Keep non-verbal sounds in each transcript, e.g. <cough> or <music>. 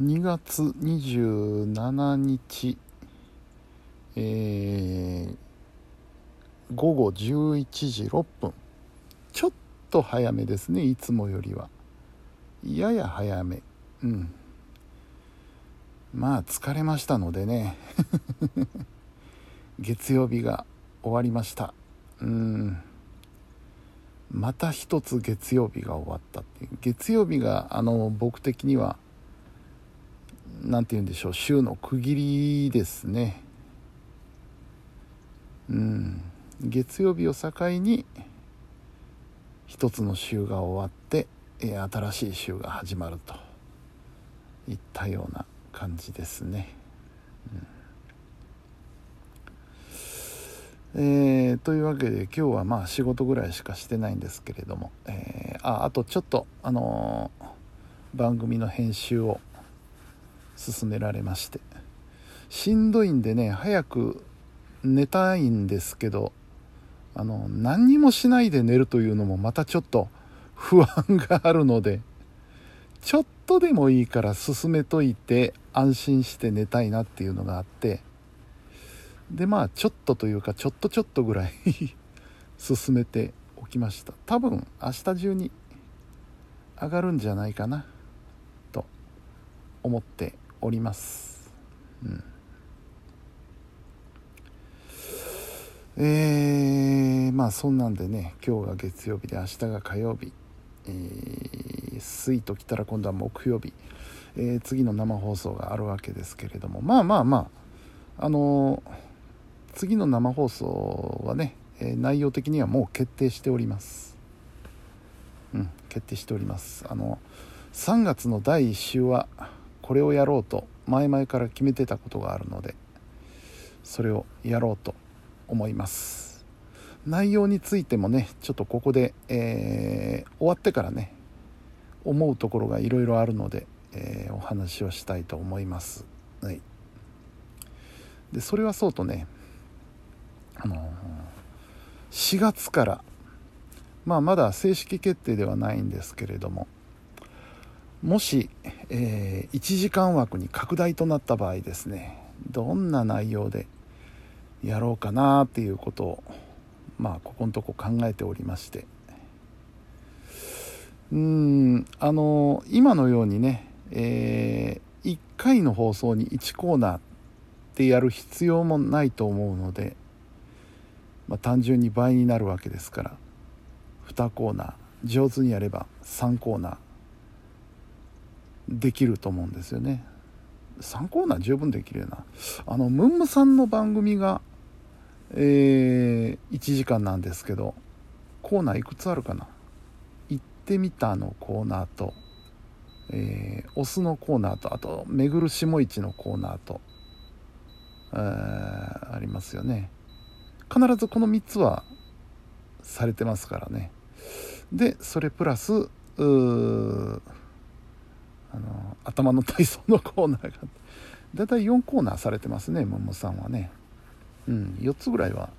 2月27日、えー、午後11時6分。ちょっと早めですねいつもよりは。やや早め。うん。まあ疲れましたのでね。<laughs> 月曜日が終わりました。うん。また一つ月曜日が終わったっていう。月曜日があの僕的には何て言うんでしょう週の区切りですね。うん。月曜日を境に一つの週が終わって新しい週が始まると。いったような感じですね、うん、えー、というわけで今日はまあ仕事ぐらいしかしてないんですけれども、えー、ああとちょっとあのー、番組の編集を勧められまして。しんどいんでね早く寝たいんですけどあの何にもしないで寝るというのもまたちょっと <laughs> 不安があるのでちょっとでもいいから進めといて安心して寝たいなっていうのがあってでまあちょっとというかちょっとちょっとぐらい <laughs> 進めておきました。多分明日中に上がるんじゃないかなと思っております。うん、えー、まあそんなんでね今日が月曜日で明日が火曜日、えー、水ときたら今度は木曜日、えー、次の生放送があるわけですけれども。まあまあまああのー、次の生放送はね、え、内容的にはもう決定しております。うん決定しております。あの3月の第1週はこれをやろうと前々から決めてたことがあるのでそれをやろうと思います。内容についてもねちょっとここで、えー、終わってからね思うところがいろいろあるので、えー、お話をしたいと思います、はい、でそれはそうとねあのー、4月からまあまだ正式決定ではないんですけれどももし、えー、1時間枠に拡大となった場合ですねどんな内容でやろうかなっていうことをまあここのとこ考えておりまして。うんあの今のようにね、えー、1回の放送に1コーナーってやる必要もないと思うので、まあ、単純に倍になるわけですから2コーナー上手にやれば3コーナーできると思うんですよね。3コーナー十分できるよな。あのムンムさんの番組がえー、1時間なんですけどコーナーいくつあるかな？行ってみたのコーナーと、えー、オスのコーナーとあと巡る下市のコーナーと、えー、ありますよね。必ずこの3つはされてますからね。でそれプラスあの頭の体操のコーナーがだいたい4コーナーされてますねももさんはね。うん4つぐらいは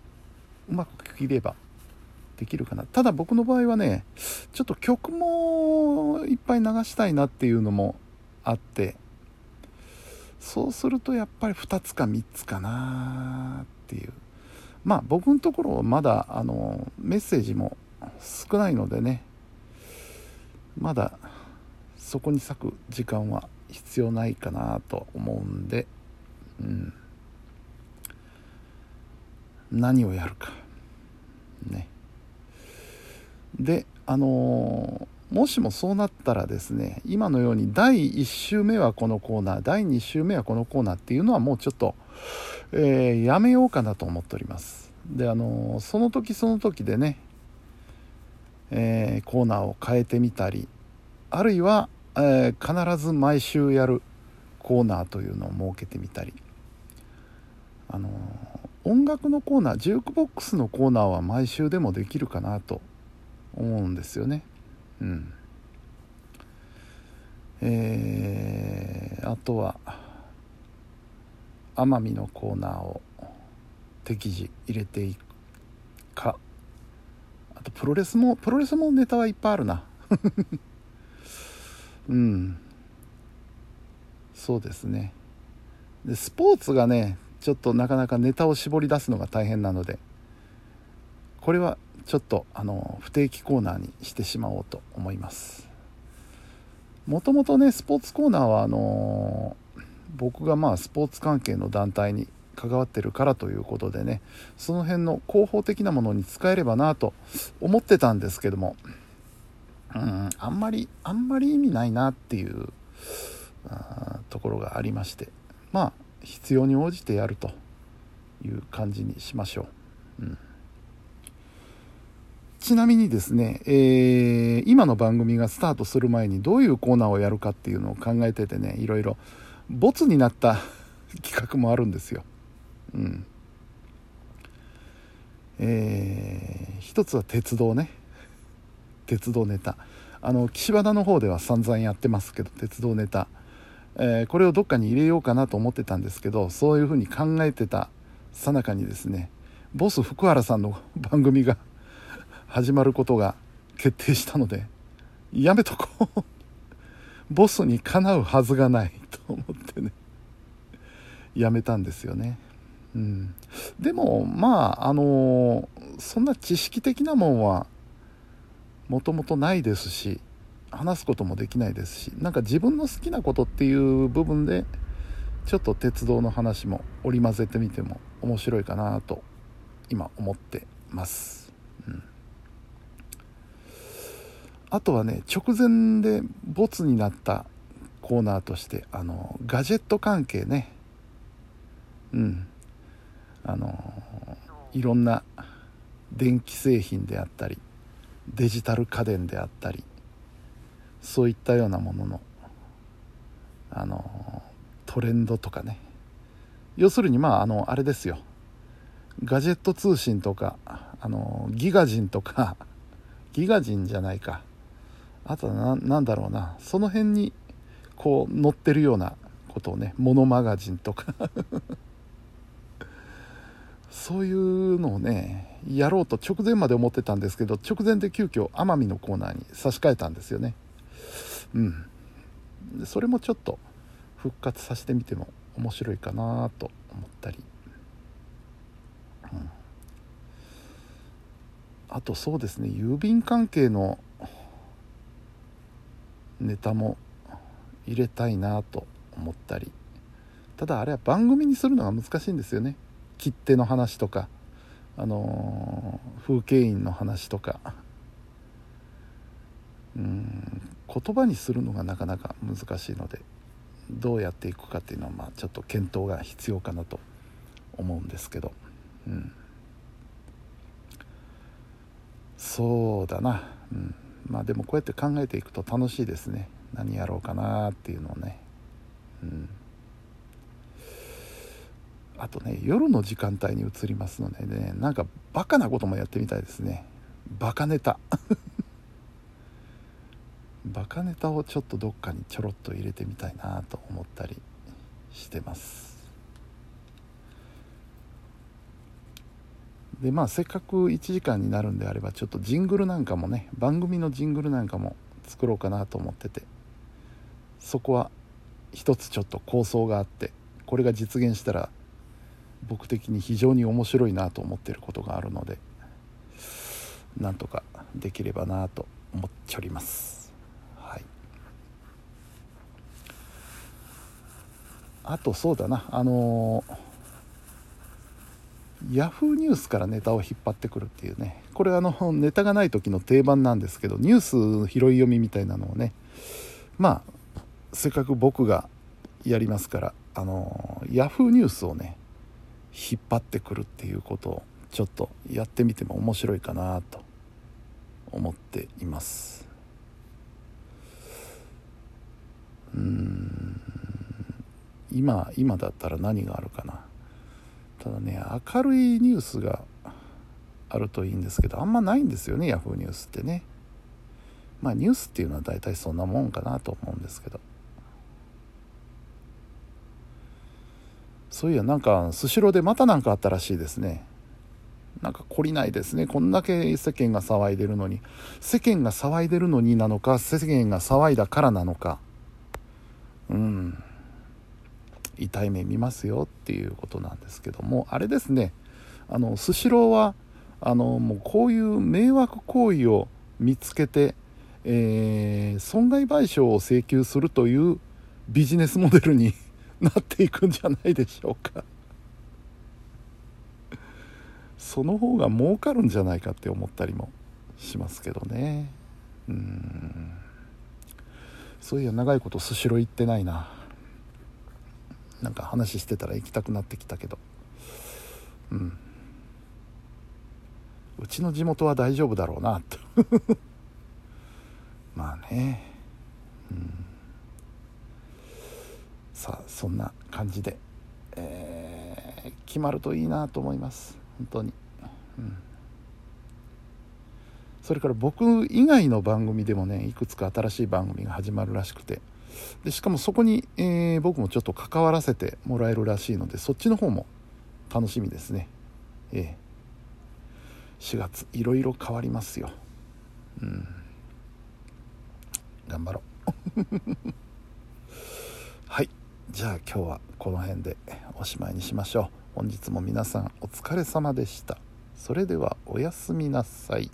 うまく切ればできるかな。ただ僕の場合はねちょっと曲もいっぱい流したいなっていうのもあってそうするとやっぱり2つか3つかなっていう。まあ僕のところまだあのメッセージも少ないのでねまだそこに咲く時間は必要ないかなと思うんで、うん、何をやるか。ね。であのー、もしもそうなったらですね今のように第1週目はこのコーナー第2週目はこのコーナーっていうのはもうちょっと、えー、やめようかなと思っております。であのー、その時その時でね、えコーナーを変えてみたりあるいはえー、必ず毎週やるコーナーというのを設けてみたり。あの、音楽のコーナージュークボックスのコーナーは毎週でもできるかなと思うんですよね。うん。えー、あとは奄美のコーナーを適時入れていくか。あとプロレスもプロレスもネタはいっぱいあるな。うん。そうですね。でスポーツがねちょっとなかなかネタを絞り出すのが大変なのでこれはちょっとあの不定期コーナーにしてしまおうと思います。もともとねスポーツコーナーはあの僕がまあスポーツ関係の団体に関わってるからということでねその辺の広報的なものに使えればなと思ってたんですけどもうん。あんまりあんまり意味ないなっていうところがありまして。まあ必要に応じてやるという感じにしましょう、うん、ちなみにですね、えー、今の番組がスタートする前にどういうコーナーをやるかっていうのを考えててねいろいろボツになった <laughs> 企画もあるんですよ。うん。えー、一つは鉄道ね。鉄道ネタ。あの岸和田の方では散々やってますけど鉄道ネタ。えー、これをどっかに入れようかなと思ってたんですけどそういうふうに考えてたさなかにですねボス福原さんの番組が <laughs> 始まることが決定したのでやめとこう。ボスにかなうはずがないと思ってね。やめたんですよね、うん、でもまああのー、そんな知識的なもんはもともとないですし話すこともできないですしなんか自分の好きなことっていう部分でちょっと鉄道の話も織り交ぜてみても面白いかなと今思ってます、うん、あとはね直前でボツになったコーナーとしてあのガジェット関係ね。うん。あのいろんな電気製品であったりデジタル家電であったりそういったようなもののあのトレンドとかね。要するにまああのあれですよ。ガジェット通信とかあのギガ人とか <laughs> ギガ人じゃないか。あとは何だろうな。その辺にこう載ってるようなことをねモノマガジンとか。そういうのをねやろうと直前まで思ってたんですけど直前で急遽奄美のコーナーに差し替えたんですよね。うん。それもちょっと復活させてみても面白いかなと思ったり、うん、あとそうですね郵便関係のネタも入れたいなと思ったり。ただあれは番組にするのが難しいんですよね。切手の話とかあのー、風景印の話とか。うん言葉にするのがなかなか難しいのでどうやっていくかっていうのはまあちょっと検討が必要かなと思うんですけど、うん、そうだな、うん、まあでもこうやって考えていくと楽しいですね。何やろうかなっていうのをね、うん、あとね夜の時間帯に移りますのでねなんかバカなこともやってみたいですね。バカネタ。<laughs> バカネタをちょっとどっかにちょろっと入れてみたいなと思ったりしてます。でまあせっかく1時間になるんであればちょっとジングルなんかもね番組のジングルなんかも作ろうかなと思っててそこは一つちょっと構想があってこれが実現したら僕的に非常に面白いなと思ってることがあるのでなんとかできればなと思っております。はい。あとそうだな。あのヤフーニュースからネタを引っ張ってくるっていうね。これあのネタがない時の定番なんですけどニュース拾い読みみたいなのをね。まあせっかく僕がやりますからあのヤフーニュースをね引っ張ってくるっていうことをちょっとやってみても面白いかなと思っていますうん今今だったら何があるかな。ただね明るいニュースがあるといいんですけどあんまないんですよねヤフーニュースってね。まあニュースっていうのは大体そんなもんかなと思うんですけど。そういやなんかスシローでまた何かあったらしいですね。なんか懲りないですね。こんだけ世間が騒いでるのに。世間が騒いでるのになのか世間が騒いだからなのか。うん。痛い目見ますよっていうことなんですけども。あれですね。あのスシローはあのもうこういう迷惑行為を見つけて、えー、損害賠償を請求するというビジネスモデルに <laughs> なっていくんじゃないでしょうか。その方が儲かるんじゃないかって思ったりもしますけどね。うん。そういや長いことスシロー行ってないな。なんか話してたら行きたくなってきたけど。うん。うちの地元は大丈夫だろうなと。<laughs> まあね。うん。さあそんな感じで、えー、決まるといいなと思います。本当に、うん、それから僕以外の番組でもねいくつか新しい番組が始まるらしくて。でしかもそこに、えー、僕もちょっと関わらせてもらえるらしいのでそっちの方も楽しみですね。ええ。4月いろいろ変わりますよ。うん。頑張ろう。<laughs> じゃあ今日はこの辺でおしまいにしましょう。本日も皆さんお疲れ様でした。それではおやすみなさい。